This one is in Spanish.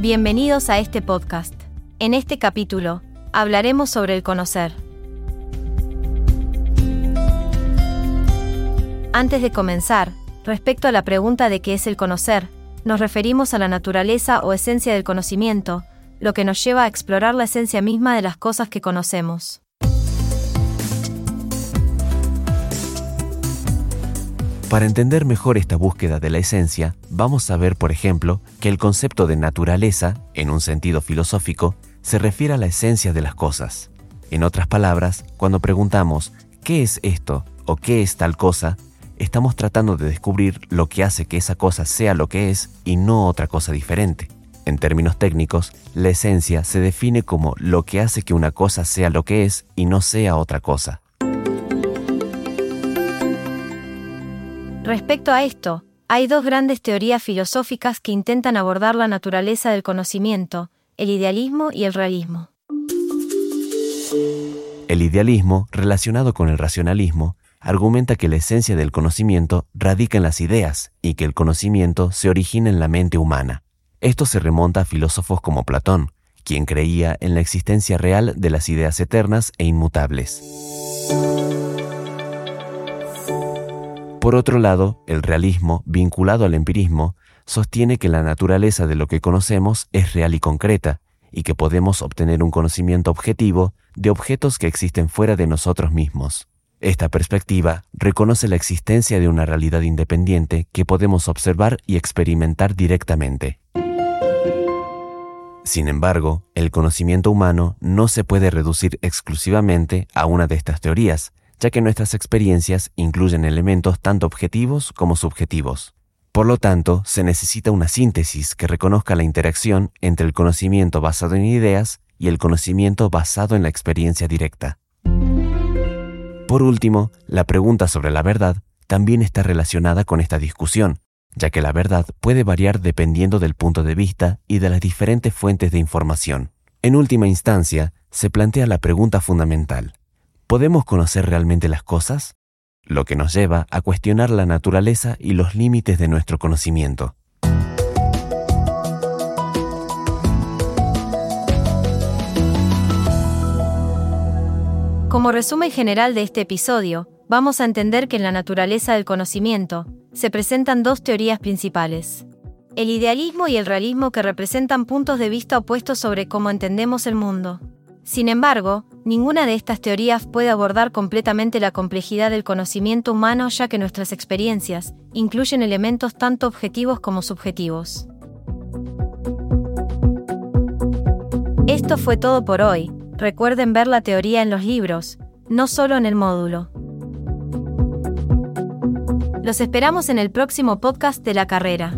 Bienvenidos a este podcast. En este capítulo, hablaremos sobre el conocer. Antes de comenzar, respecto a la pregunta de qué es el conocer, nos referimos a la naturaleza o esencia del conocimiento, lo que nos lleva a explorar la esencia misma de las cosas que conocemos. Para entender mejor esta búsqueda de la esencia, vamos a ver, por ejemplo, que el concepto de naturaleza, en un sentido filosófico, se refiere a la esencia de las cosas. En otras palabras, cuando preguntamos ¿qué es esto? o ¿qué es tal cosa? estamos tratando de descubrir lo que hace que esa cosa sea lo que es y no otra cosa diferente. En términos técnicos, la esencia se define como lo que hace que una cosa sea lo que es y no sea otra cosa. Respecto a esto, hay dos grandes teorías filosóficas que intentan abordar la naturaleza del conocimiento, el idealismo y el realismo. El idealismo, relacionado con el racionalismo, argumenta que la esencia del conocimiento radica en las ideas y que el conocimiento se origina en la mente humana. Esto se remonta a filósofos como Platón, quien creía en la existencia real de las ideas eternas e inmutables. Por otro lado, el realismo, vinculado al empirismo, sostiene que la naturaleza de lo que conocemos es real y concreta, y que podemos obtener un conocimiento objetivo de objetos que existen fuera de nosotros mismos. Esta perspectiva reconoce la existencia de una realidad independiente que podemos observar y experimentar directamente. Sin embargo, el conocimiento humano no se puede reducir exclusivamente a una de estas teorías, ya que nuestras experiencias incluyen elementos tanto objetivos como subjetivos. Por lo tanto, se necesita una síntesis que reconozca la interacción entre el conocimiento basado en ideas y el conocimiento basado en la experiencia directa. Por último, la pregunta sobre la verdad también está relacionada con esta discusión, ya que la verdad puede variar dependiendo del punto de vista y de las diferentes fuentes de información. En última instancia, se plantea la pregunta fundamental, ¿Podemos conocer realmente las cosas? Lo que nos lleva a cuestionar la naturaleza y los límites de nuestro conocimiento. Como resumen general de este episodio, vamos a entender que en la naturaleza del conocimiento se presentan dos teorías principales. El idealismo y el realismo que representan puntos de vista opuestos sobre cómo entendemos el mundo. Sin embargo, ninguna de estas teorías puede abordar completamente la complejidad del conocimiento humano ya que nuestras experiencias incluyen elementos tanto objetivos como subjetivos. Esto fue todo por hoy, recuerden ver la teoría en los libros, no solo en el módulo. Los esperamos en el próximo podcast de la carrera.